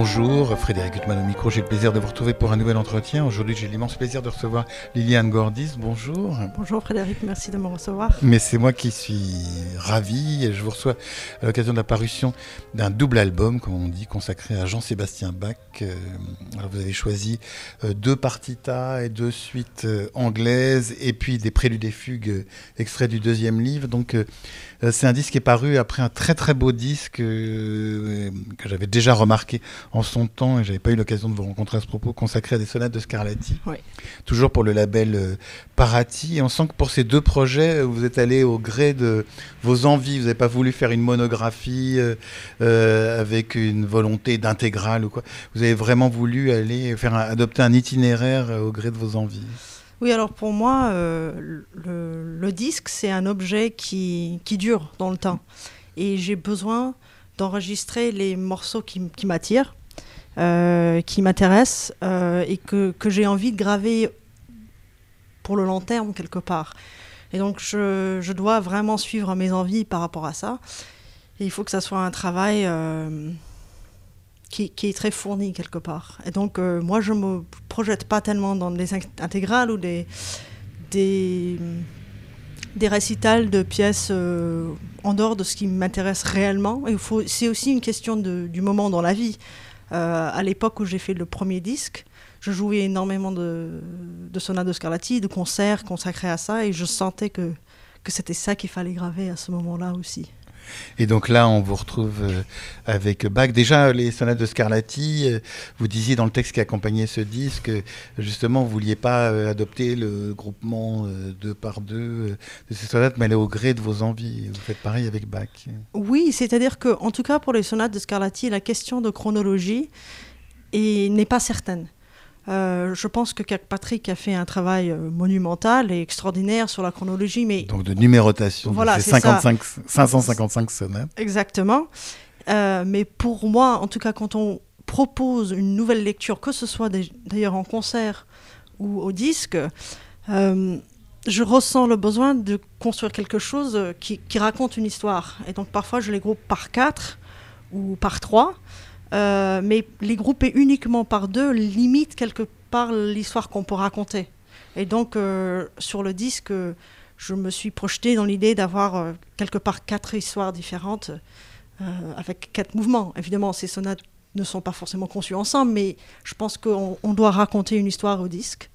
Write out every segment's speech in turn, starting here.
Bonjour, Frédéric Huttman au micro. J'ai le plaisir de vous retrouver pour un nouvel entretien. Aujourd'hui, j'ai l'immense plaisir de recevoir Liliane Gordis. Bonjour. Bonjour Frédéric, merci de me recevoir. Mais c'est moi qui suis ravi. Je vous reçois à l'occasion de la parution d'un double album, comme on dit, consacré à Jean-Sébastien Bach. Euh, alors vous avez choisi euh, deux partitas et deux suites euh, anglaises, et puis des préludes et fugues extraits du deuxième livre. Donc c'est un disque qui est paru après un très très beau disque que j'avais déjà remarqué en son temps, et j'avais pas eu l'occasion de vous rencontrer à ce propos, consacré à des sonates de Scarlatti. Toujours pour le label euh, Parati. Et on sent que pour ces deux projets, vous êtes allé au gré de vos envies. Vous n'avez pas voulu faire une monographie euh, euh, avec une volonté d'intégrale ou quoi. Vous avez vraiment voulu aller faire adopter un itinéraire au gré de vos envies. Oui, alors pour moi, le, disque, c'est un objet qui, qui, dure dans le temps. Et j'ai besoin d'enregistrer les morceaux qui, qui m'attirent, euh, qui m'intéressent euh, et que, que j'ai envie de graver pour le long terme quelque part. Et donc je, je, dois vraiment suivre mes envies par rapport à ça. Et il faut que ça soit un travail euh, qui, qui, est très fourni quelque part. Et donc moi je me projette pas tellement dans des intégrales ou des, des des récitals de pièces euh, en dehors de ce qui m'intéresse réellement. C'est aussi une question de, du moment dans la vie. Euh, à l'époque où j'ai fait le premier disque, je jouais énormément de, de sonates de Scarlatti, de concerts consacrés à ça, et je sentais que, que c'était ça qu'il fallait graver à ce moment-là aussi. Et donc là, on vous retrouve euh, avec Bach. Déjà, les sonates de Scarlatti, euh, vous disiez dans le texte qui accompagnait ce disque, justement, vous ne vouliez pas euh, adopter le groupement deux par deux de ces sonates, mais aller au gré de vos envies. Vous faites pareil avec Bach. Oui, c'est-à-dire que, en tout cas, pour les sonates de Scarlatti, la question de chronologie n'est pas certaine. Euh, je pense que Patrick a fait un travail euh, monumental et extraordinaire sur la chronologie. Mais Donc de numérotation, voilà, c'est 555 sonates. Exactement. Euh, mais pour moi, en tout cas, quand on propose une nouvelle lecture, que ce soit d'ailleurs en concert ou au disque, je ressens le besoin de construire quelque chose qui, qui, raconte une histoire. Et donc parfois, je les groupe par quatre ou par trois. Euh, mais les grouper uniquement par deux limite quelque part l'histoire qu'on peut raconter. Et donc, euh, sur le disque, je me suis projetée dans l'idée d'avoir euh, quelque part quatre histoires différentes avec quatre mouvements. Évidemment, ces sonates ne sont pas forcément conçues ensemble, mais je pense qu'on doit raconter une histoire au disque.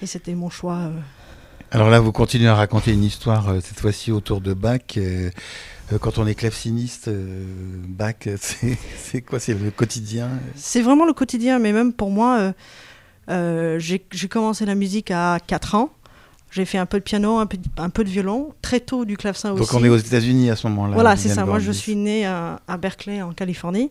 Et c'était mon choix. Alors là, vous continuez à raconter une histoire, cette fois-ci autour de Bach. Euh, quand on est claveciniste, euh, bac, c'est quoi C'est le quotidien? C'est vraiment le quotidien, mais même pour moi, euh, j'ai commencé la musique à 4 ans. J'ai fait un peu de piano, un peu, un peu de violon, très tôt du clavecin aussi. Donc on est aux États-Unis à ce moment-là. Voilà, c'est ça. Moi, je suis née à, Berkeley, en Californie.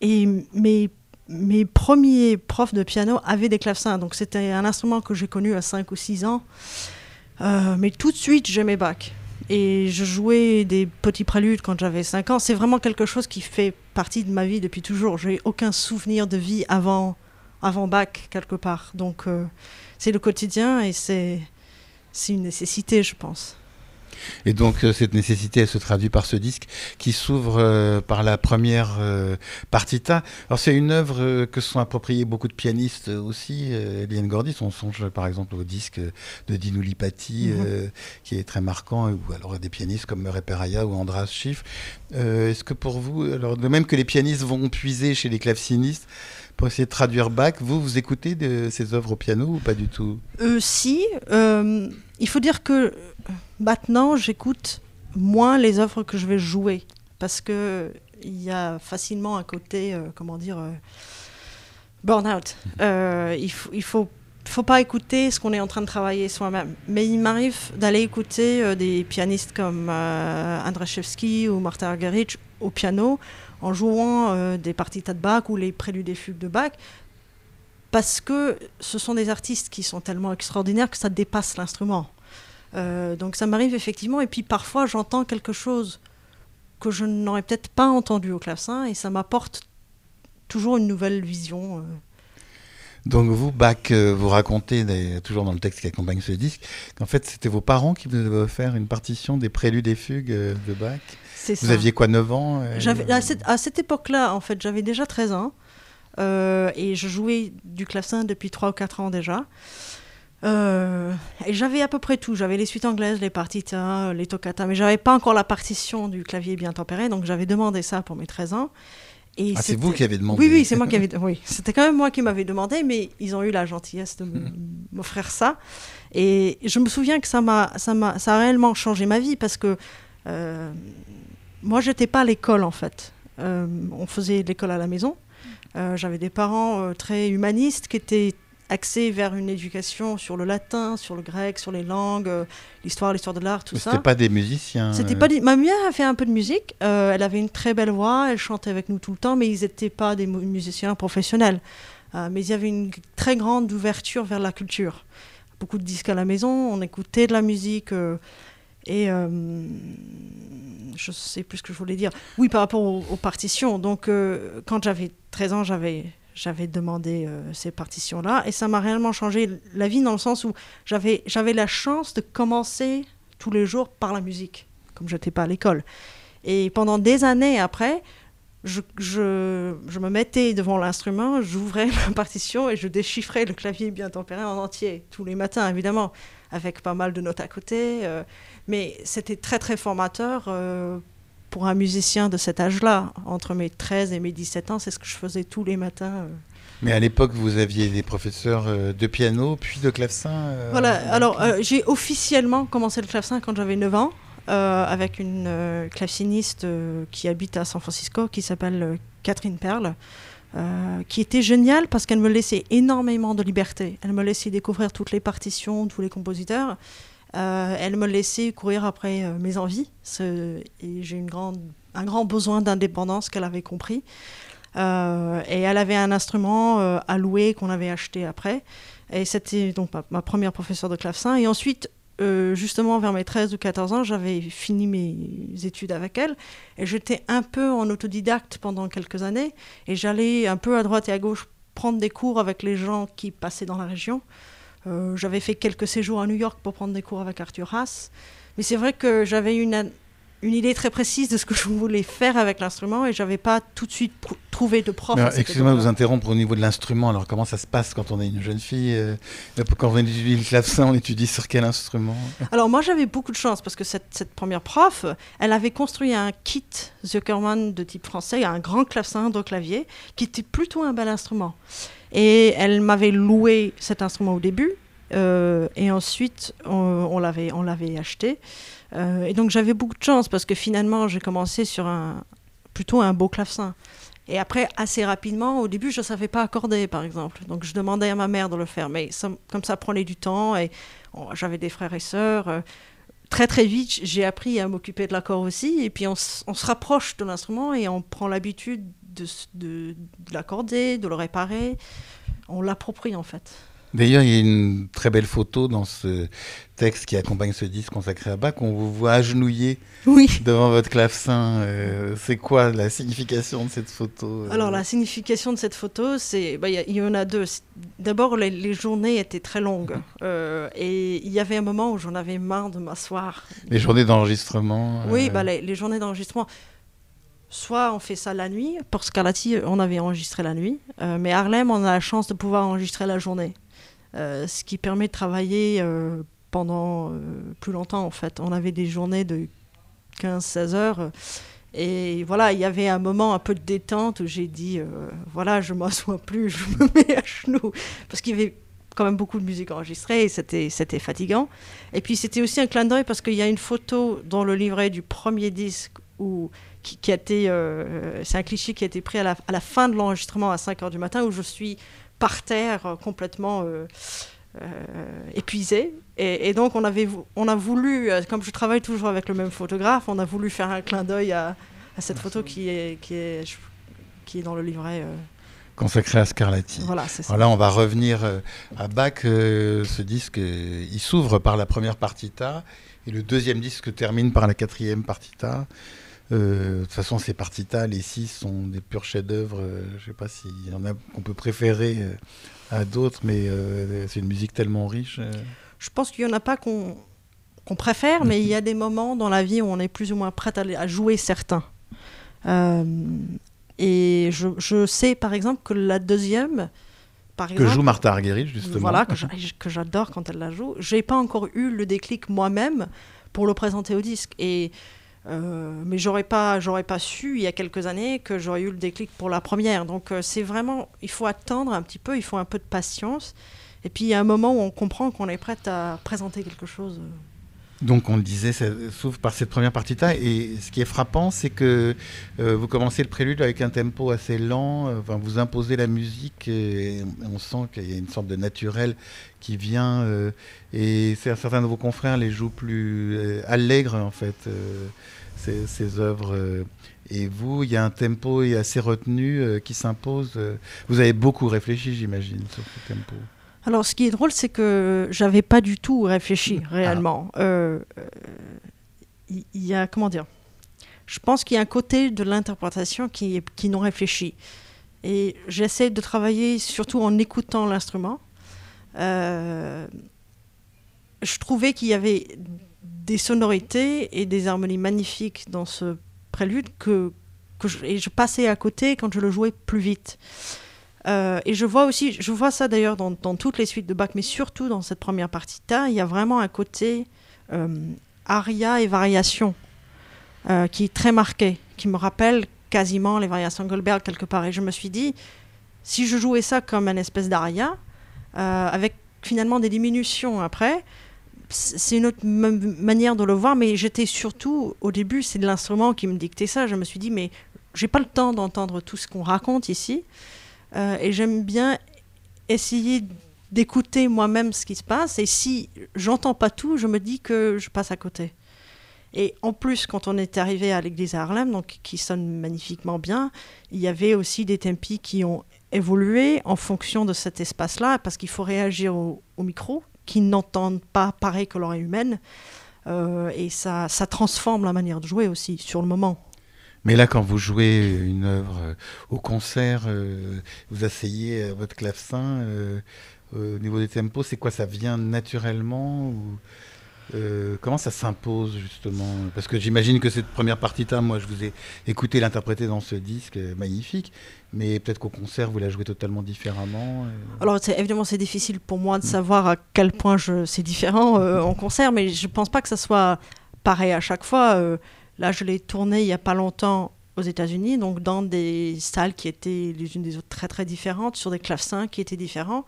Et mes, mes premiers profs de piano avaient des clavecins. Donc c'était un instrument que j'ai connu à 5 ou 6 ans. mais tout de suite, j'aimais Bach. Et je jouais des petits préludes quand j'avais 5 ans. C'est vraiment quelque chose qui fait partie de ma vie depuis toujours. J'ai aucun souvenir de vie avant, avant bac, quelque part. Donc, euh, c'est le quotidien et c'est une nécessité, je pense. Et donc euh, cette nécessité, elle se traduit par ce disque qui s'ouvre euh, par la première euh, partita. Alors c'est une œuvre que se sont appropriées beaucoup de pianistes aussi. Eliane Gordis, on songe par exemple au disque de Dino Lipati mhm. qui est très marquant, ou alors des pianistes comme Murray Peraya ou Andras Schiff. Est-ce que pour vous, alors de même que les pianistes vont puiser chez les clavecinistes, pour essayer de traduire Bach. Vous, vous écoutez de ces œuvres au piano ou pas du tout? Euh, Si. Il faut dire que Maintenant, j'écoute moins les œuvres que je vais jouer parce que il y a facilement un côté, euh, comment dire, euh, burn-out. Euh, il faut, il faut, faut pas écouter ce qu'on est en train de travailler soi-même. Mais il m'arrive d'aller écouter des pianistes comme Andraszewski ou Martha Argerich au piano en jouant des parties de Bach ou les préludes et fugues de Bach parce que ce sont des artistes qui sont tellement extraordinaires que ça dépasse l'instrument. Euh, donc ça m'arrive effectivement. Et puis parfois, j'entends quelque chose que je n'aurais peut-être pas entendu au clavecin et ça m'apporte toujours une nouvelle vision. Euh. Donc vous, Bach, euh, vous racontez, toujours dans le texte qui accompagne ce disque, qu'en fait c'était vos parents qui vous avaient offert une partition des préludes et fugues de Bach? Vous aviez quoi, 9 ans à cette, cette époque-là, en fait, j'avais déjà 13 ans. Et je jouais du clavecin depuis 3 ou 4 ans déjà. Euh, et j'avais à peu près tout. J'avais les suites anglaises, les partitas, les toccatas, mais j'avais pas encore la partition du clavier bien tempéré, donc j'avais demandé ça pour mes 13 ans. Et ah, c'est vous qui avez demandé Oui, oui, c'est moi qui avais. Oui, c'était quand même moi qui m'avais demandé, mais ils ont eu la gentillesse de m'offrir ça. Et je me souviens que ça m'a, ça m'a, ça a réellement changé ma vie parce que euh, moi, j'étais pas à l'école en fait. Euh, on faisait l'école à la maison. Euh, j'avais des parents très humanistes qui étaient axé vers une éducation sur le latin, sur le grec, sur les langues, euh, l'histoire, l'histoire de l'art, tout ça. C'était pas des musiciens. C'était pas Ma mère a fait un peu de musique. Euh, elle avait une très belle voix. Elle chantait avec nous tout le temps, mais ils n'étaient pas des musiciens professionnels. Euh, mais il y avait une très grande ouverture vers la culture. Beaucoup de disques à la maison. On écoutait de la musique. et je sais plus ce que je voulais dire. Oui, par rapport aux, partitions. Donc, quand j'avais 13 ans, j'avais demandé euh, ces partitions-là et ça m'a réellement changé la vie dans le sens où j'avais, la chance de commencer tous les jours par la musique, comme je n'étais pas à l'école. Et pendant des années après, je me mettais devant l'instrument, j'ouvrais la partition et je déchiffrais le clavier bien tempéré en entier, tous les matins évidemment, avec pas mal de notes à côté. Euh, mais c'était très très formateur euh, pour un musicien de cet âge-là, entre mes 13 et mes 17 ans, c'est ce que je faisais tous les matins. Euh. Mais à l'époque, vous aviez des professeurs euh, de piano, puis de clavecin euh, Voilà, alors j'ai officiellement commencé le clavecin quand j'avais 9 ans, avec une claveciniste qui habite à San Francisco, qui s'appelle Catherine Perle. qui était géniale parce qu'elle me laissait énormément de liberté. Elle me laissait découvrir toutes les partitions, tous les compositeurs. Euh, elle me laissait courir après euh, mes envies. Et j'ai un grand besoin d'indépendance qu'elle avait compris. Euh, et elle avait un instrument à louer qu'on avait acheté après. Et c'était donc ma, première professeure de clavecin. Et ensuite, justement, vers mes 13 ou 14 ans, j'avais fini mes études avec elle. Et j'étais un peu en autodidacte pendant quelques années. Et j'allais un peu à droite et à gauche prendre des cours avec les gens qui passaient dans la région. Euh, j'avais fait quelques séjours à New York pour prendre des cours avec Arthur Haas. Mais c'est vrai que j'avais une, une idée très précise de ce que je voulais faire avec l'instrument et j'avais pas tout de suite trouvé de prof. Excusez-moi de vous interrompre au niveau de l'instrument. Alors comment ça se passe quand on est une jeune fille euh, Quand on étudie le clavecin, on étudie sur quel instrument? Alors moi j'avais beaucoup de chance parce que cette, cette, première prof, elle avait construit un kit Zuckerman de type français, un grand clavecin de clavier qui était plutôt un bel instrument. Et elle m'avait loué cet instrument au début. Euh, et ensuite, on, on l'avait acheté. Euh, et donc j'avais beaucoup de chance parce que finalement, j'ai commencé sur un, plutôt un beau clavecin. Et après, assez rapidement, au début, je ne savais pas accorder, par exemple. Donc je demandais à ma mère de le faire. Mais comme ça prenait du temps, et j'avais des frères et sœurs, euh, très très vite, j'ai appris à m'occuper de l'accord aussi. Et puis on se rapproche de l'instrument et on prend l'habitude de, de, de l'accorder, de le réparer. On l'approprie en fait. D'ailleurs, il y a une très belle photo dans ce texte qui accompagne ce disque consacré à Bach. On vous voit agenouillé oui. devant votre clavecin. Euh, c'est quoi la signification de cette photo euh Alors, la signification de cette photo, c'est. Bah, il y, en a deux. D'abord, les, journées étaient très longues. Euh, et il y avait un moment où j'en avais marre de m'asseoir. Les journées d'enregistrement Oui, bah, les, les journées d'enregistrement soit on fait ça la nuit, pour Scarlatti, on avait enregistré la nuit, mais Harlem, on a la chance de pouvoir enregistrer la journée. Euh, ce qui permet de travailler euh, pendant euh, plus longtemps en fait. On avait des journées de 15-16 heures. Et voilà, il y avait un moment un peu de détente où j'ai dit, voilà, je m'assois plus, je me mets à genoux. Parce qu'il y avait quand même beaucoup de musique enregistrée et c'était, c'était fatigant. Et puis c'était aussi un clin d'œil parce qu'il y a une photo dans le livret du premier disque où, qui, a été, c'est un cliché qui a été pris à la, à la fin de l'enregistrement à 5 heures du matin où je suis par terre, euh, complètement euh, euh, épuisé. Et, donc, on, avait, on a voulu, comme je travaille toujours avec le même photographe, on a voulu faire un clin d'œil à, cette photo qui est, qui est, qui est dans le livret. Consacré à Scarlatti. Voilà, c'est ça. Voilà, on va revenir à Bach. ce disque, il s'ouvre par la première partita et le deuxième disque termine par la quatrième partita. Euh, de toute façon, ces partitas, les six sont des purs chefs-d'œuvre. Euh, je ne sais pas s'il y en a qu'on peut préférer. Euh, à d'autres, mais c'est une musique tellement riche. Je pense qu'il n'y en a pas qu'on qu'on préfère, mais il y a des moments dans la vie où on est plus ou moins prêt à, à jouer certains. et je, je, sais par exemple que la deuxième, que joue Martha Argerich, justement. Voilà, que j'adore quand elle la joue. J'ai pas encore eu le déclic moi-même pour le présenter au disque. Et, euh, mais j'aurais pas, j'aurais pas su il y a quelques années que j'aurais eu le déclic pour la première. Donc euh, c'est vraiment, il faut attendre un petit peu, il faut un peu de patience. Et puis il y a un moment où on comprend qu'on est prête à présenter quelque chose. Donc on le disait, ça s'ouvre par cette première partie-là. Et ce qui est frappant, c'est que euh, vous commencez le prélude avec un tempo assez lent, euh, vous imposez la musique et on sent qu'il y a une sorte de naturel qui vient. Euh, et certains de vos confrères les jouent plus allègres, en fait, ces, œuvres. et vous, il y a un tempo assez retenu qui s'impose. vous avez beaucoup réfléchi, j'imagine, sur ce tempo. Alors, ce qui est drôle, c'est que j'avais pas du tout réfléchi ah. réellement. Euh, il y, a comment dire Je pense qu'il y a un côté de l'interprétation qui, qui non réfléchi. Et j'essaie de travailler surtout en écoutant l'instrument. Euh, je trouvais qu'il y avait des sonorités et des harmonies magnifiques dans ce prélude que, que je, et je passais à côté quand je le jouais plus vite. Euh, et je vois aussi, je vois ça d'ailleurs dans, toutes les suites de Bach, mais surtout dans cette première partie il y a vraiment un côté euh, aria et variation euh, qui est très marqué, qui me rappelle quasiment les variations Goldberg quelque part. Et je me suis dit, si je jouais ça comme une espèce d'aria, avec finalement des diminutions après, c'est une autre manière de le voir, mais j'étais surtout, au début, c'est de l'instrument qui me dictait ça. Je me suis dit, mais j'ai pas le temps d'entendre tout ce qu'on raconte ici. Euh, et j'aime bien essayer d'écouter moi-même ce qui se passe. Et si j'entends pas tout, je me dis que je passe à côté. Et en plus, quand on est arrivé à l'église à Harlem, donc qui sonne magnifiquement bien, il y avait aussi des tempi qui ont évolué en fonction de cet espace-là, parce qu'il faut réagir au, micro, qui n'entendent pas pareil que l'oreille humaine. Euh, et ça, ça transforme la manière de jouer aussi sur le moment. Mais là, quand vous jouez une œuvre euh, au concert, euh, vous asseyez à votre clavecin, euh, au niveau des tempos, c'est quoi Ça vient naturellement ou comment ça s'impose justement? Parce que j'imagine que cette première partie-là, moi je vous ai écouté l'interpréter dans ce disque magnifique, mais peut-être qu'au concert vous la jouez totalement différemment. Alors évidemment c'est difficile pour moi de mm. savoir à quel point c'est différent en concert, mais je ne pense pas que ça soit pareil à chaque fois. Là, je l'ai tourné il n'y a pas longtemps aux États-Unis, donc dans des salles qui étaient les unes des autres très très différentes, sur des clavecins qui étaient différents.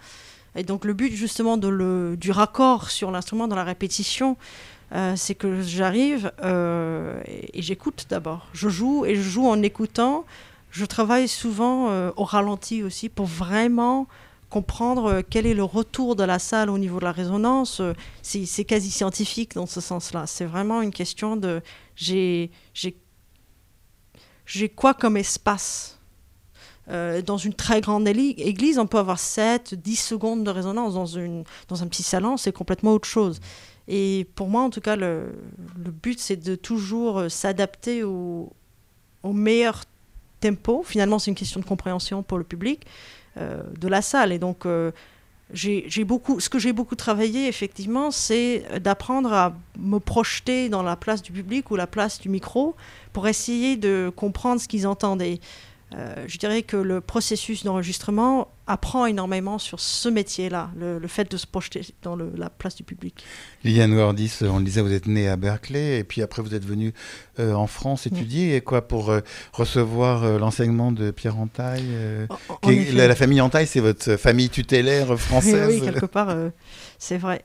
Et donc le but justement du raccord sur l'instrument dans la répétition, euh, c'est que j'arrive euh, et, j'écoute d'abord. Je joue et je joue en écoutant. Je travaille souvent euh, au ralenti aussi pour vraiment comprendre quel est le retour de la salle au niveau de la résonance. C'est quasi scientifique dans ce sens-là. C'est vraiment une question de j'ai quoi comme espace? Euh, dans une très grande église, on peut avoir 7, 10 secondes de résonance. Dans, une, dans un petit salon, c'est complètement autre chose. Et pour moi, en tout cas, le, le but, c'est de toujours euh, s'adapter au, au, meilleur tempo. Finalement, c'est une question de compréhension pour le public euh, de la salle. Et donc, j'ai beaucoup, ce que j'ai beaucoup travaillé, effectivement, c'est d'apprendre à me projeter dans la place du public ou la place du micro pour essayer de comprendre ce qu'ils entendent. Euh, je dirais que le processus d'enregistrement apprend énormément sur ce métier-là, le, fait de se projeter dans la place du public. Liliane Wardis, on le disait, vous êtes née à Berkeley et puis après vous êtes venue euh, en France étudier, et quoi, pour euh, recevoir l'enseignement de Pierre Entaille la, famille Entaille, c'est votre famille tutélaire française Oui, quelque part, c'est vrai.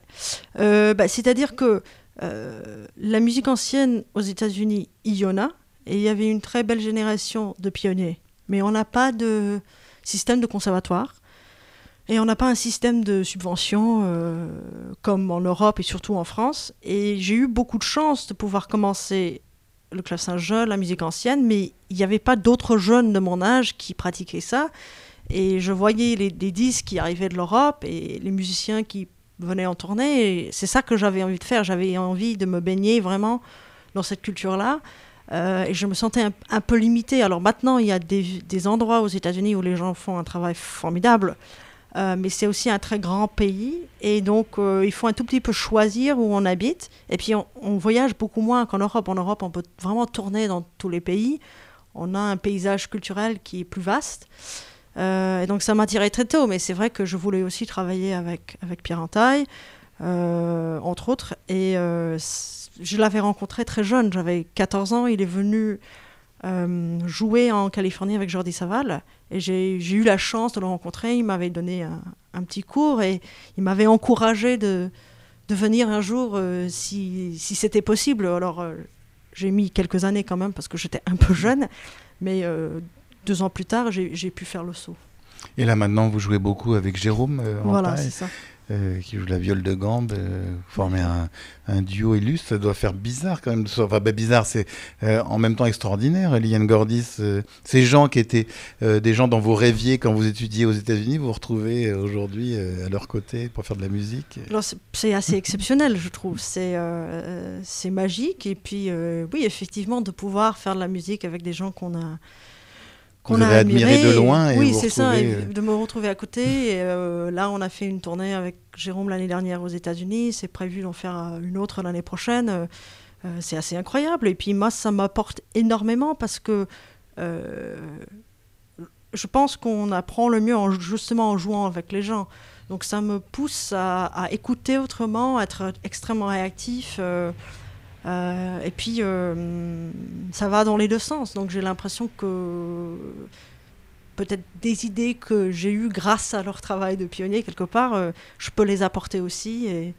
Bah, c'est-à-dire que la musique ancienne aux États-Unis, il y en a, et il y avait une très belle génération de pionniers mais on n'a pas de système de conservatoire. Et on n'a pas un système de subvention euh, comme en Europe et surtout en France. Et j'ai eu beaucoup de chance de pouvoir commencer le clavecin la musique ancienne, mais il n'y avait pas d'autres jeunes de mon âge qui pratiquaient ça. Et je voyais les, les disques qui arrivaient de l'Europe et les musiciens qui venaient en tournée. C'est ça que j'avais envie de faire. J'avais envie de me baigner vraiment dans cette culture-là. Euh, et je me sentais un, peu limitée. Alors maintenant, il y a des, endroits aux États-Unis où les gens font un travail formidable. Euh, mais c'est aussi un très grand pays et donc euh, il faut un tout petit peu choisir où on habite. Et puis on, voyage beaucoup moins qu'en Europe. En Europe, on peut vraiment tourner dans tous les pays. On a un paysage culturel qui est plus vaste. Et donc ça m'a attiré très tôt, mais c'est vrai que je voulais aussi travailler avec, avec Pierre Entaille, euh, entre autres. Et je l'avais rencontré très jeune, j'avais 14 ans, il est venu euh, jouer en Californie avec Jordi Saval. Et j'ai eu la chance de le rencontrer, il m'avait donné un, un petit cours et il m'avait encouragé de, de venir un jour euh, si, si c'était possible. Alors euh, j'ai mis quelques années quand même parce que j'étais un peu jeune, mais deux ans plus tard, j'ai pu faire le saut. Et là maintenant, vous jouez beaucoup avec Jérôme Voilà, c'est ça. Euh, qui joue la viole de gambe. euh, vous formez un, duo illustre. Ça doit faire bizarre quand même. Enfin, bah, bizarre, c'est euh, en même temps extraordinaire. Liane Gordis, ces gens qui étaient des gens dans vos rêviers quand vous étudiez aux États-Unis, vous vous retrouvez aujourd'hui à leur côté pour faire de la musique? C'est- assez exceptionnel, je trouve. C'est magique. Et puis, oui, effectivement, de pouvoir faire de la musique avec des gens qu'on a. Vous avez admiré de loin et oui, c'est ça, et euh, de me retrouver à côté. Et, euh, là, on a fait une tournée avec Jérôme l'année dernière aux États-Unis. C'est prévu d'en faire euh, une autre l'année prochaine. Euh, c'est assez incroyable. Et puis, moi, ça m'apporte énormément parce que euh, je pense qu'on apprend le mieux en, justement en jouant avec les gens. Donc ça me pousse à, à écouter autrement, à être extrêmement réactif. Euh, et puis euh, ça va dans les deux sens. Donc j'ai l'impression que peut-être des idées que j'ai eues grâce à leur travail de pionnier quelque part, euh, je peux les apporter aussi. Et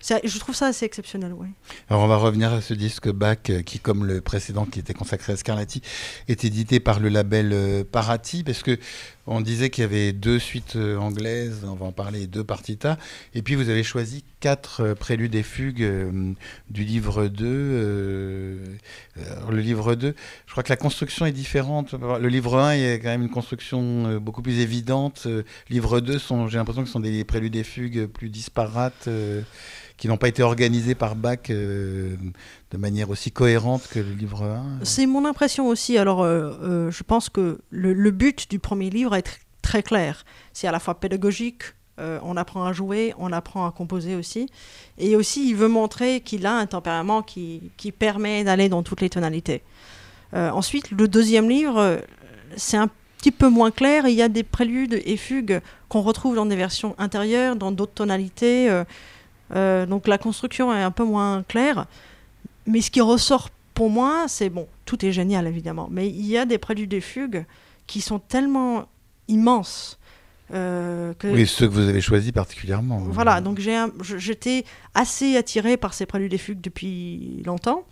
je trouve ça assez exceptionnel, oui. Alors on va revenir à ce disque Bach qui, comme le précédent qui était consacré à Scarlatti, est édité par le label Parati parce que on disait qu'il y avait deux suites euh, anglaises, on va en parler, deux partitas, et puis vous avez choisi quatre euh, préludes et fugues euh, du livre 2. euh, alors, le livre 2, je crois que la construction est différente. Le livre 1, il y a quand même une construction beaucoup plus évidente. Euh, livre 2, sont, j'ai l'impression que ce sont des préludes et fugues plus disparates. qui n'ont pas été organisés par Bach de manière aussi cohérente que le livre 1. C'est mon impression aussi. Alors, euh, euh, je pense que le, but du premier livre est tr- très clair. C'est à la fois pédagogique, euh, on apprend à jouer, on apprend à composer aussi. Et aussi, il veut montrer qu'il a un tempérament qui, permet d'aller dans toutes les tonalités. Euh, ensuite, le deuxième livre, euh, c'est un petit peu moins clair. Il y a des préludes et fugues qu'on retrouve dans des versions intérieures, dans d'autres tonalités. euh, euh, donc la construction est un peu moins claire. Mais ce qui ressort pour moi, c'est bon, tout est génial évidemment, mais il y a des préludes et fugues qui sont tellement immenses euh, que Oui, ceux que vous avez choisis particulièrement. voilà. Donc j'étais assez attirée par ces préludes et fugues depuis longtemps,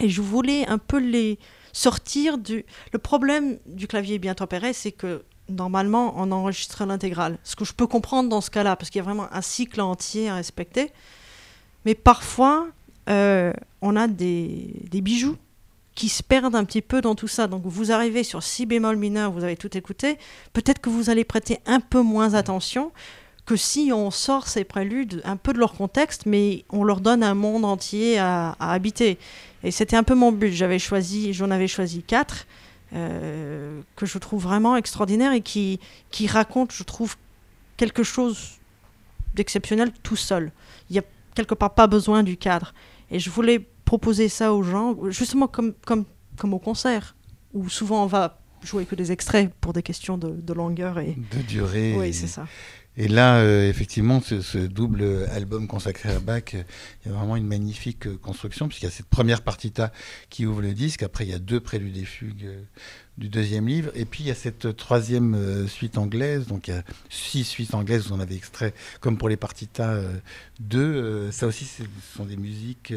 et je voulais un peu les sortir du. Le problème du clavier bien tempéré, c'est que normalement on enregistre l'intégrale, ce que je peux comprendre dans ce cas-là, parce qu'il y a vraiment un cycle entier à respecter. Mais parfois, euh, on a des, bijoux qui se perdent un petit peu dans tout ça. Donc vous arrivez sur si bémol mineur, vous avez tout écouté, peut-être que vous allez prêter un peu moins attention que si on sort ces préludes un peu de leur contexte, mais on leur donne un monde entier à, à habiter. Et c'était un peu mon but. J'avais choisi, j'en avais choisi quatre euh, que je trouve vraiment extraordinaires et qui, qui racontent, je trouve, quelque chose d'exceptionnel tout seul. Il n'y a quelque part pas besoin du cadre. Et je voulais proposer ça aux gens, justement comme, comme, comme au concert, où souvent on va jouer que des extraits pour des questions de, de longueur. Et... De durée. Oui, c'est ça. Et là, euh, effectivement, ce, double album consacré à Bach, euh, il y a vraiment une magnifique euh, construction, puisqu'il y a cette première partita qui ouvre le disque, après il y a deux préludes et fugues du deuxième livre, et puis il y a cette troisième suite anglaise, donc il y a six suites anglaises, vous en avez extrait, comme pour les partitas euh, deux, euh, ça aussi ce sont des musiques,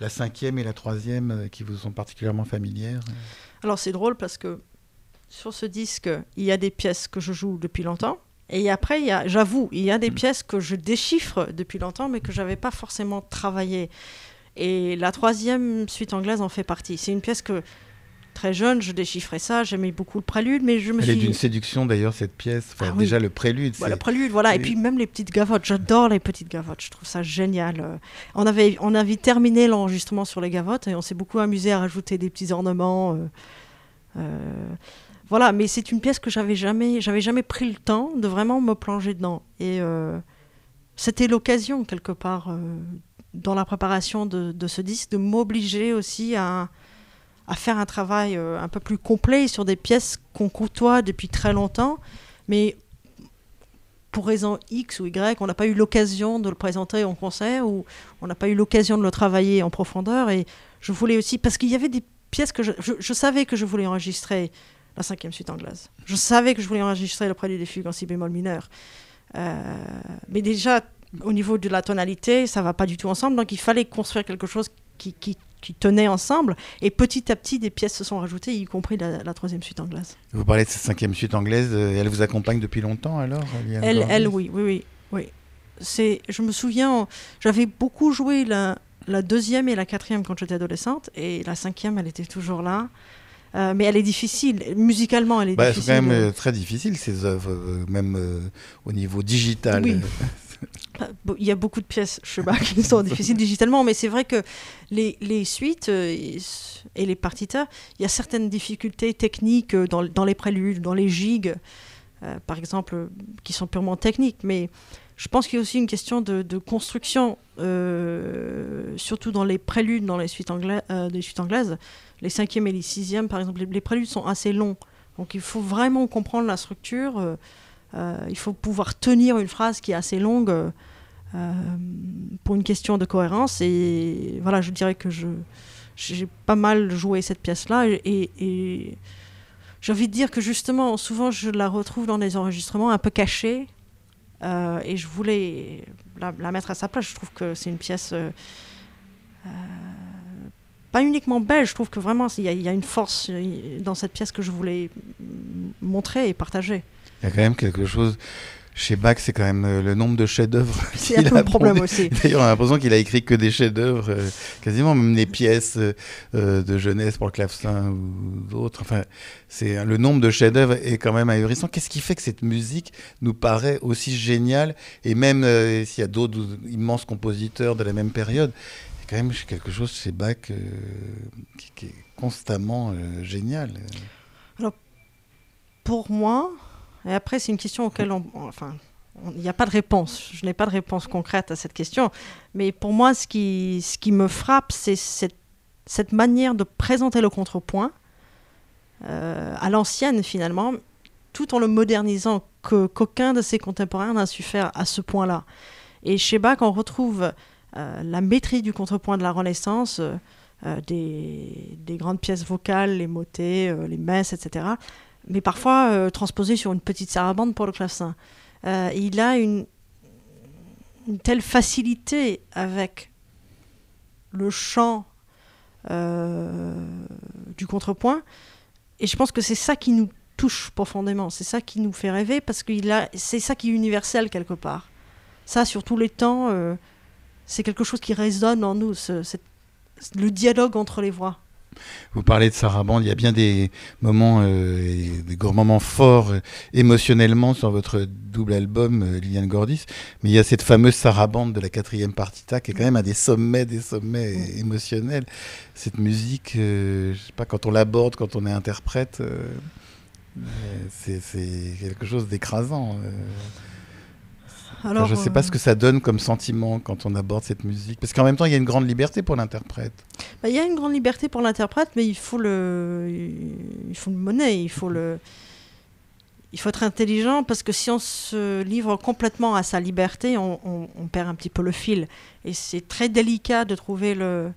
la cinquième et la troisième, qui vous sont particulièrement familières. Alors c'est drôle parce que sur ce disque, il y a des pièces que je joue depuis longtemps. Et après, j'avoue, il y a des pièces que je déchiffre depuis longtemps, mais que j'avais pas forcément travaillé. Et la troisième suite anglaise en fait partie. C'est une pièce que très jeune, je déchiffrais ça, j'aimais beaucoup le prélude, mais je me Elle est suis d'une séduction d'ailleurs, cette pièce, enfin, Ah oui. déjà le prélude. Voilà, c'est- prélude, voilà. Et puis même les petites gavottes. J'adore les petites gavottes. Je trouve ça génial. Euh, On avait, on avait terminé l'enregistrement sur les gavottes et on s'est beaucoup amusé à rajouter des petits ornements. euh, euh, voilà, mais c'est une pièce que j'avais jamais, j'avais jamais pris le temps de vraiment me plonger dedans. Et euh, c'était l'occasion quelque part euh, dans la préparation de, ce disque de m'obliger aussi à, faire un travail euh, un peu plus complet sur des pièces qu'on côtoie depuis très longtemps, mais pour raison X ou Y, on n'a pas eu l'occasion de le présenter en concert ou on n'a pas eu l'occasion de le travailler en profondeur. Et je voulais aussi, parce qu'il y avait des pièces que je savais que je voulais enregistrer la cinquième suite anglaise. Je savais que je voulais enregistrer le prélude des fugues en si bémol mineur. Euh, mais déjà, au niveau de la tonalité, ça va pas du tout ensemble. Donc il fallait construire quelque chose qui, qui, qui tenait ensemble. Et petit à petit, des pièces se sont rajoutées, y compris la, la troisième suite anglaise. Vous parlez de cette cinquième suite anglaise, euh, elle vous accompagne depuis longtemps alors Elle, elle, oui, oui, oui. oui. C'est, je me souviens, j'avais beaucoup joué la, la deuxième et la quatrième quand j'étais adolescente, et la cinquième, elle était toujours là. Euh, mais elle est difficile. Musicalement, elle est Bah, c'est difficile. quand même euh, très difficile ces œuvres, euh, même euh, au niveau digital. Oui. Bon, Il y a beaucoup de pièces, je sais pas, qui sont difficiles digitalement, mais c'est vrai que les, les suites et les partitas, il y a certaines difficultés techniques dans, dans les préludes, dans les gigues, euh, par exemple, qui sont purement techniques. Mais je pense qu'il y a aussi une question de, construction, euh, surtout dans les préludes, dans les euh, suites anglaises. Les cinquièmes et les sixièmes, par exemple, les, préludes sont assez longs. Donc il faut vraiment comprendre la structure. euh, il faut pouvoir tenir une phrase qui est assez longue pour une question de cohérence. Et voilà, je dirais que j'ai pas mal joué cette pièce-là. Et j'ai envie de dire que justement, souvent, je la retrouve dans des enregistrements un peu cachés. Euh, et je voulais la, mettre à sa place. Je trouve que c'est une pièce euh, euh, pas uniquement belle. Je trouve que vraiment, il y, a- une force dans cette pièce que je voulais montrer et partager. Il y a quand même quelque chose. Chez Bach, c'est quand même euh, le nombre de chefs-d'œuvre. C'est un peu a le problème aussi. D'ailleurs, on a l'impression qu'il a écrit que des chefs-d'œuvre, euh, quasiment même les pièces euh, de jeunesse pour le clavecin ou d'autres. Enfin, c'est le nombre de chefs-d'œuvre est quand même ahurissant. Qu'est-ce qui fait que cette musique nous paraît aussi géniale? Et même euh, s'il y a d'autres immenses compositeurs de la même période, il y a quand même quelque chose chez Bach qui, qui est constamment génial. pour moi, et après c'est une question auquel enfin, il n'y a pas de réponse. Je n'ai pas de réponse concrète à cette question. Mais pour moi, ce qui, ce qui me frappe, c'est cette, cette manière de présenter le contrepoint euh, à l'ancienne finalement, tout en le modernisant, que qu'aucun de ses contemporains n'a su faire à ce point-là. Et chez Bach, on retrouve euh, la maîtrise du contrepoint de la Renaissance, euh, des, des grandes pièces vocales, les motets, les messes, etc mais parfois euh, transposé sur une petite sarabande pour le clavecin. Euh, il a une, telle facilité avec le chant euh, du contrepoint, et je pense que c'est ça qui nous touche profondément, c'est ça qui nous fait rêver, parce que c'est ça qui est universel quelque part. Ça, sur tous les temps, c'est quelque chose qui résonne en nous, le dialogue entre les voix. Vous parlez de Sarabande, il y a bien des moments, euh, des gros moments forts euh, émotionnellement sur votre double album, euh, Liliane Gordis, mais il y a cette fameuse Sarabande de la quatrième partita qui est quand même un des sommets des sommets Mm. émotionnels. Cette musique, euh, je sais pas, quand on l'aborde, quand on est interprète, c'est quelque chose d'écrasant. Euh. Enfin, je ne sais pas euh, ce que ça donne comme sentiment quand on aborde cette musique, parce qu'en même temps, il y a une grande liberté pour l'interprète. Bah, Il y a une grande liberté pour l'interprète, mais il faut le, il faut le monnaie, il faut le, il faut être intelligent parce que si on se livre complètement à sa liberté, on, on- on perd un petit peu le fil. Et c'est très délicat de trouver le,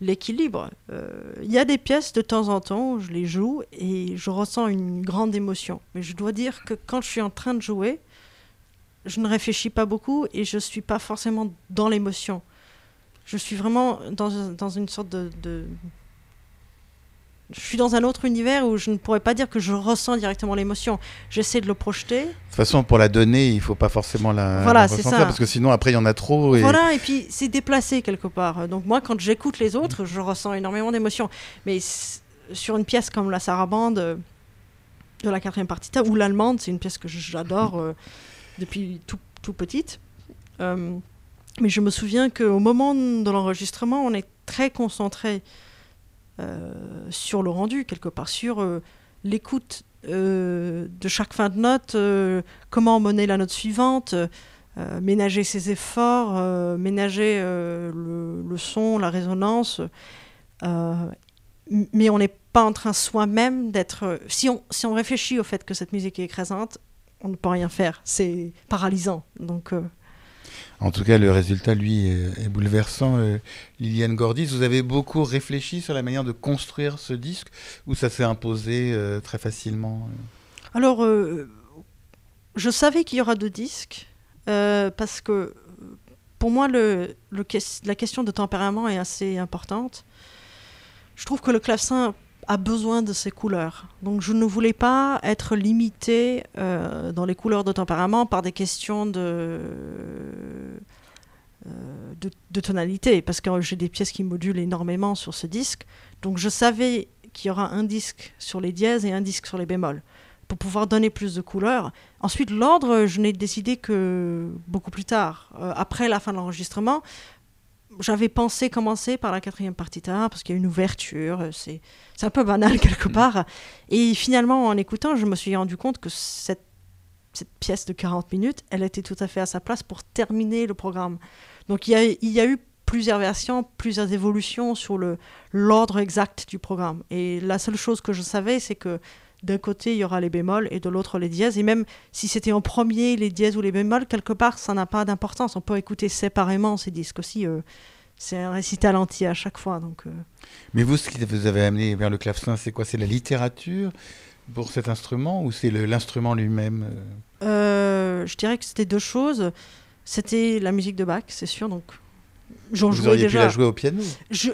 l'équilibre. Euh, Il y a des pièces de temps en temps, où je les joue et je ressens une grande émotion. Mais je dois dire que quand je suis en train de jouer, je ne réfléchis pas beaucoup et je suis pas forcément dans l'émotion. Je suis vraiment dans, dans une sorte de, de- Je suis dans un autre univers où je ne pourrais pas dire que je ressens directement l'émotion. J'essaie de le projeter. De toute façon, pour la donner, il faut pas forcément la, Voilà, la ressentir, ça. parce que sinon, après, il y en a trop. Et... Voilà, et puis c'est déplacé quelque part. Donc moi, quand j'écoute les autres, je ressens énormément d'émotions. Mais sur une pièce comme la Sarabande euh, de la quatrième partita, ou l'allemande, c'est une pièce que j'adore euh, depuis tout, tout petite. Euh, mais je me souviens qu'au moment de l'enregistrement, on est très concentré euh, sur le rendu, quelque part, sur euh, l'écoute de chaque fin de note, comment mener la note suivante, ménager ses efforts, ménager le, le, son, la résonance. mais on n'est pas en train soi-même d'être... Si on, si on réfléchit au fait que cette musique est écrasante, on ne peut rien faire. C'est paralysant. Donc... En tout cas, le résultat, lui, est, bouleversant. Euh, Liliane Gordis, vous avez beaucoup réfléchi sur la manière de construire ce disque ou ça s'est imposé euh, très facilement euh Alors, je savais qu'il y aura deux disques parce que pour moi, le, la question de tempérament est assez importante. Je trouve que le clavecin a besoin de ses couleurs. Donc je ne voulais pas être limité euh, dans les couleurs de tempérament par des questions de, euh, de, tonalité, parce que j'ai des pièces qui modulent énormément sur ce disque. Donc je savais qu'il y aura un disque sur les dièses et un disque sur les bémols, pour pouvoir donner plus de couleurs. Ensuite, l'ordre, je n'ai décidé que beaucoup plus tard, euh, après la fin de l'enregistrement, j'avais pensé commencer par la quatrième partita parce qu'il y a une ouverture, euh, c'est un peu banal quelque mm. part. Et finalement, en écoutant, je me suis rendu compte que cette, cette, pièce de 40 minutes, elle était tout à fait à sa place pour terminer le programme. Donc il y a, il y a eu plusieurs versions, plusieurs évolutions sur l'ordre exact du programme. Et la seule chose que je savais, c'est que d'un côté, il y aura les bémols et de l'autre, les dièses. Et même si c'était en premier les dièses ou les bémols, quelque part, ça n'a pas d'importance. On peut écouter séparément ces disques aussi. Euh, c'est un récital entier à chaque fois. Donc, euh. Mais vous, ce qui vous avez amené vers le clavecin, c'est quoi? C'est la littérature pour cet instrument ou c'est l'instrument lui-même euh? Je dirais que c'était deux choses. C'était la musique de Bach, c'est sûr. Donc, j'en jouais auriez déjà. pu la jouer au piano?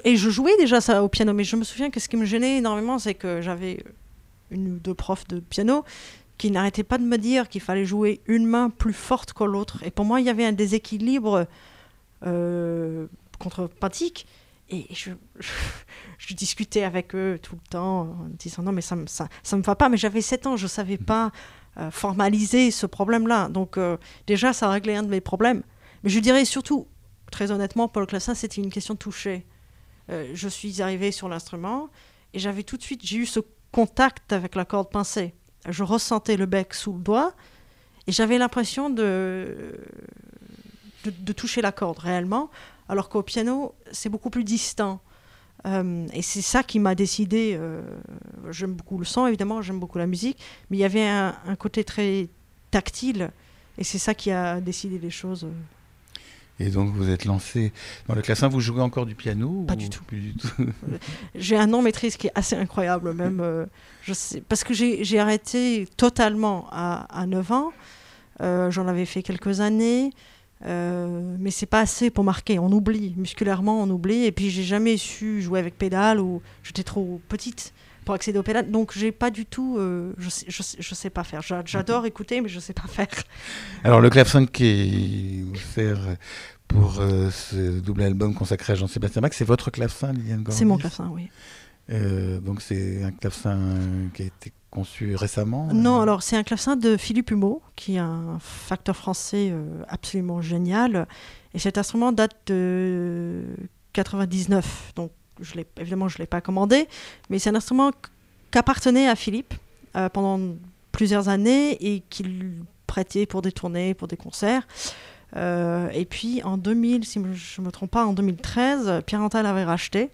Et je jouais déjà ça au piano, mais je me souviens que ce qui me gênait énormément, c'est que j'avais une ou deux profs de piano qui n'arrêtaient pas de me dire qu'il fallait jouer une main plus forte que l'autre. Et pour moi, il y avait un déséquilibre euh, contre-pratique. Et je, discutais avec eux tout le temps en disant non, mais ça ne ça, ça me va pas. Mais j'avais 7 ans, je ne savais pas euh, formaliser ce problème-là. Donc, euh, déjà, ça réglait un de mes problèmes. Mais je dirais surtout, très honnêtement, Paul Classin, c'était une question de toucher. je suis arrivée sur l'instrument et j'avais tout de suite, j'ai eu ce contact avec la corde pincée. Je ressentais le bec sous le doigt et j'avais l'impression de, de, toucher la corde réellement, alors qu'au piano, c'est beaucoup plus distant. Euh, et c'est ça qui m'a décidé. Euh, j'aime beaucoup le son, évidemment, j'aime beaucoup la musique, mais il y avait un, un côté très tactile, et c'est ça qui a décidé les choses. Euh. Et donc vous êtes lancé dans le classin, vous jouez encore du piano Pas du tout. j'ai un nom maîtrise qui est assez incroyable même. Euh, je sais, parce que j'ai arrêté totalement à, à 9 ans. Euh, j'en avais fait quelques années. Euh, mais c'est pas assez pour marquer. On oublie musculairement, on oublie. Et puis j'ai jamais su jouer avec pédale ou j'étais trop petite pour accéder aux pédales. Donc j'ai pas du tout, euh, je, sais, je, je, sais pas faire. J'adore écouter, mais je sais pas faire. Alors le clavecin qui sert pour euh, ce double album consacré à Jean-Sébastien Bach, c'est votre clavecin, Liliane C'est mon clavecin, oui. Euh, donc c'est un clavecin qui a été conçu récemment? Non, alors c'est un clavecin de Philippe Humeau, qui est un facteur français absolument génial. Et cet instrument date de 99, donc évidemment, je ne l'ai pas commandé, mais c'est un instrument qu'appartenait à Philippe euh, pendant plusieurs années et qu'il prêtait pour des tournées, pour des concerts. Euh, et puis en 2000, si je ne me trompe pas, en 2013, Pierre Antal l'avait racheté.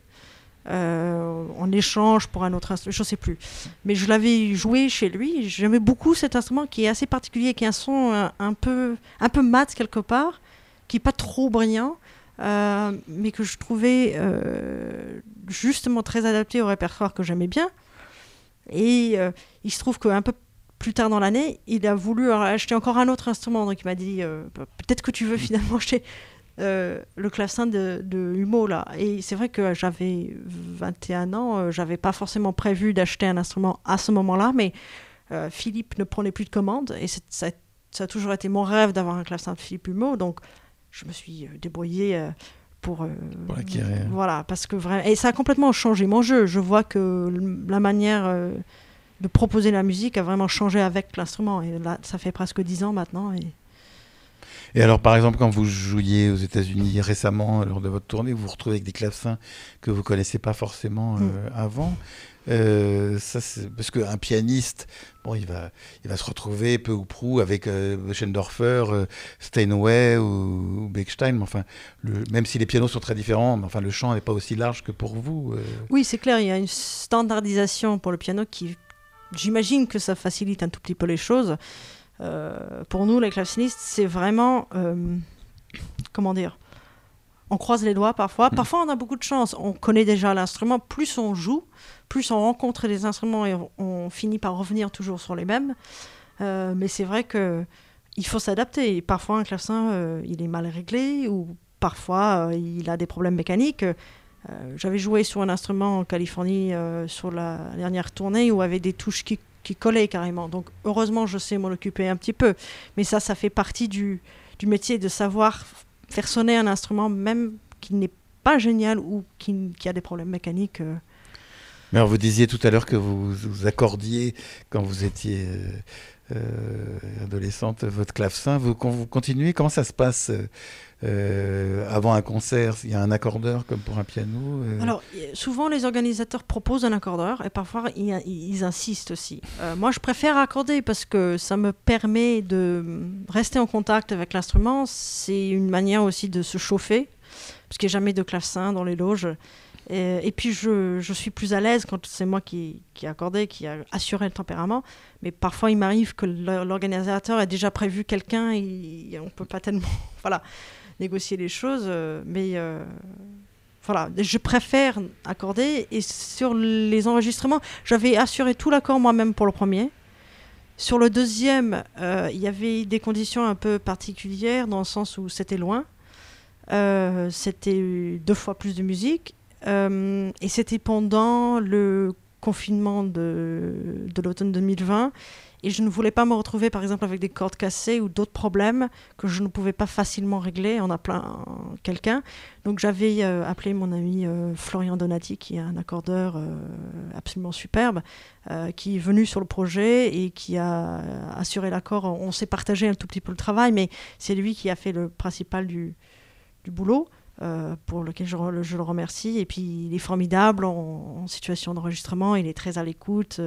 Euh, en échange pour un autre instrument, je ne sais plus. Mais je l'avais joué chez lui. J'aimais beaucoup cet instrument qui est assez particulier, qui a un son un, peu, un peu mat quelque part, qui n'est pas trop brillant, euh, mais que je trouvais euh, justement très adapté au répertoire que j'aimais bien. Et euh, il se trouve qu'un peu plus tard dans l'année, il a voulu acheter encore un autre instrument. Donc il m'a dit peut-être que tu veux finalement acheter le clavecin de, de Humo là. Et c'est vrai que j'avais 21 ans, j'avais pas forcément prévu d'acheter un instrument à ce moment-là, mais Philippe ne prenait plus de commandes et ça, ça, a toujours été mon rêve d'avoir un clavecin de Philippe Humo. Donc je me suis euh, débrouillée euh, pour, euh. Voilà, parce que vraiment. Et ça a complètement changé mon jeu. Je vois que la manière de proposer la musique a vraiment changé avec l'instrument. Et là, ça fait presque dix ans maintenant. Et... Et alors, par exemple, quand vous jouiez aux États-Unis récemment, lors de votre tournée, vous vous retrouvez avec des clavecins que vous connaissez pas forcément Mm. euh, avant. Euh, ça, parce qu'un pianiste, bon, il va, il va se retrouver peu ou prou avec euh, Schendorfer, euh, Steinway ou, ou Bechstein. Mais enfin, le, même si les pianos sont très différents, mais enfin, le champ n'est pas aussi large que pour vous. euh. Oui, c'est clair, il y a une standardisation pour le piano qui, j'imagine que ça facilite un tout petit peu les choses. Euh, pour nous, les clavecinistes, c'est vraiment, euh, comment dire, on croise les doigts parfois. Mm. Parfois, on a beaucoup de chance. On connaît déjà l'instrument. Plus on joue, plus on rencontre des instruments et on, finit par revenir toujours sur les mêmes. Euh, mais c'est vrai que il faut s'adapter. Parfois, un clavecin, euh, il est mal réglé ou parfois, euh, il a des problèmes mécaniques. J'avais joué sur un instrument en Californie sur la dernière tournée où avait des touches qui, qui collaient carrément. Donc, heureusement, je sais m'en occuper un petit peu. Mais ça, ça fait partie du, du métier de savoir faire sonner un instrument, même qui n'est pas génial ou qui, a des problèmes mécaniques. euh. Mais alors, vous disiez tout à l'heure que vous, vous accordiez, quand vous étiez euh, euh, adolescente, votre clavecin. Vous, vous continuez? Comment ça se passe euh, avant un concert Il y a un accordeur comme pour un piano euh, Alors, souvent, les organisateurs proposent un accordeur et parfois, ils, insistent aussi. Euh, moi, je préfère accorder parce que ça me permet de rester en contact avec l'instrument. C'est une manière aussi de se chauffer parce qu'il n'y a jamais de clavecin dans les loges. Et, puis, je, suis plus à l'aise quand c'est moi qui, qui ai accordé, qui a assuré le tempérament. Mais parfois, il m'arrive que l'or- l'organisateur ait déjà prévu quelqu'un et on ne peut pas tellement voilà, négocier les choses. euh, Mais euh, voilà, je préfère accorder. Et sur les enregistrements, j'avais assuré tout l'accord moi-même pour le premier. Sur le deuxième, euh, il y avait des conditions un peu particulières dans le sens où c'était loin. C'était deux fois plus de musique. Et c'était pendant le confinement de, de l'automne 2020. Et je ne voulais pas me retrouver, par exemple, avec des cordes cassées ou d'autres problèmes que je ne pouvais pas facilement régler en appelant quelqu'un. Donc j'avais euh, appelé mon ami euh, Florian Donati, qui est un accordeur euh, absolument superbe, qui est venu sur le projet et qui a assuré l'accord. On s'est partagé un tout petit peu le travail, mais c'est lui qui a fait le principal du, du boulot. pour lequel je, le remercie. Et puis, il est formidable en, situation d'enregistrement, il est très à l'écoute.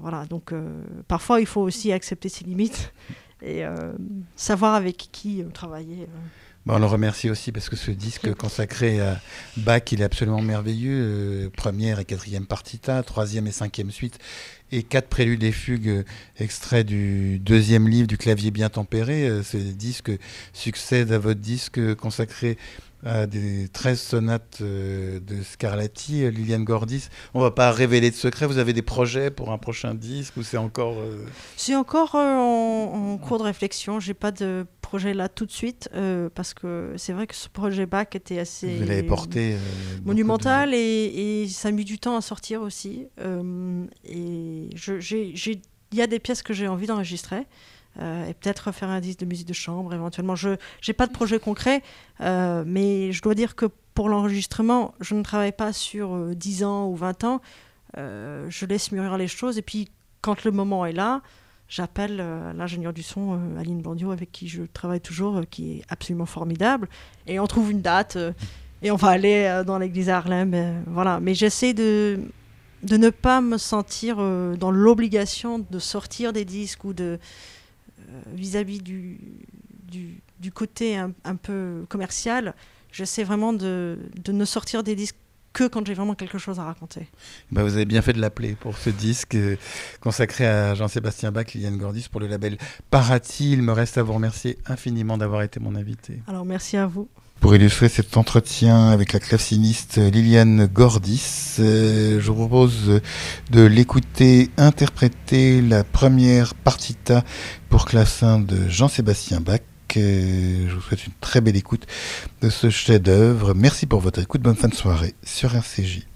Voilà, donc euh, parfois, il faut aussi accepter ses limites et euh, savoir avec qui euh, travailler. euh. Bon, on le remercie aussi parce que ce disque consacré à Bach, il est absolument merveilleux. Euh, première et quatrième partita, troisième et cinquième suite, et quatre préludes et fugues euh, extraits du deuxième livre du clavier bien tempéré. Euh, ce disque succède à votre disque consacré à des 13 sonates euh, de Scarlatti, euh, Liliane Gordis. On va pas révéler de secret. Vous avez des projets pour un prochain disque ou c'est encore euh, C'est encore euh, en, en cours de réflexion. J'ai pas de projet là tout de suite euh, parce que c'est vrai que ce projet bac était assez vous l'avez porté beaucoup de- monumental et, et ça a mis du temps à sortir aussi. Et il y a des pièces que j'ai envie d'enregistrer. Euh, et peut-être faire un disque de musique de chambre éventuellement. Je n'ai pas de projet concret, euh, mais je dois dire que pour l'enregistrement, je ne travaille pas sur euh, 10 ans ou 20 ans. Euh, je laisse mûrir les choses et puis quand le moment est là, j'appelle l'ingénieur du son, Aline Bandio, avec qui je travaille toujours, qui est absolument formidable. Et on trouve une date et on va aller dans l'église à Harlem. voilà. Mais j'essaie de, de ne pas me sentir dans l'obligation de sortir des disques ou de euh, vis-à-vis du, du, du côté un, un peu commercial. J'essaie vraiment de, de ne sortir des disques que quand j'ai vraiment quelque chose à raconter. Bah, vous avez bien fait de l'appeler pour ce disque euh, consacré à Jean-Sébastien Bach, Liliane Gordis pour le label Parati. Il me reste à vous remercier infiniment d'avoir été mon invité. Alors merci à vous. Pour illustrer cet entretien avec la claveciniste Liliane Gordis, euh, je vous propose de l'écouter interpréter la première partita pour clavecin de Jean-Sébastien Bach. Euh, Je vous souhaite une très belle écoute de ce chef-d'œuvre. Merci pour votre écoute. Bonne fin de soirée sur RCJ.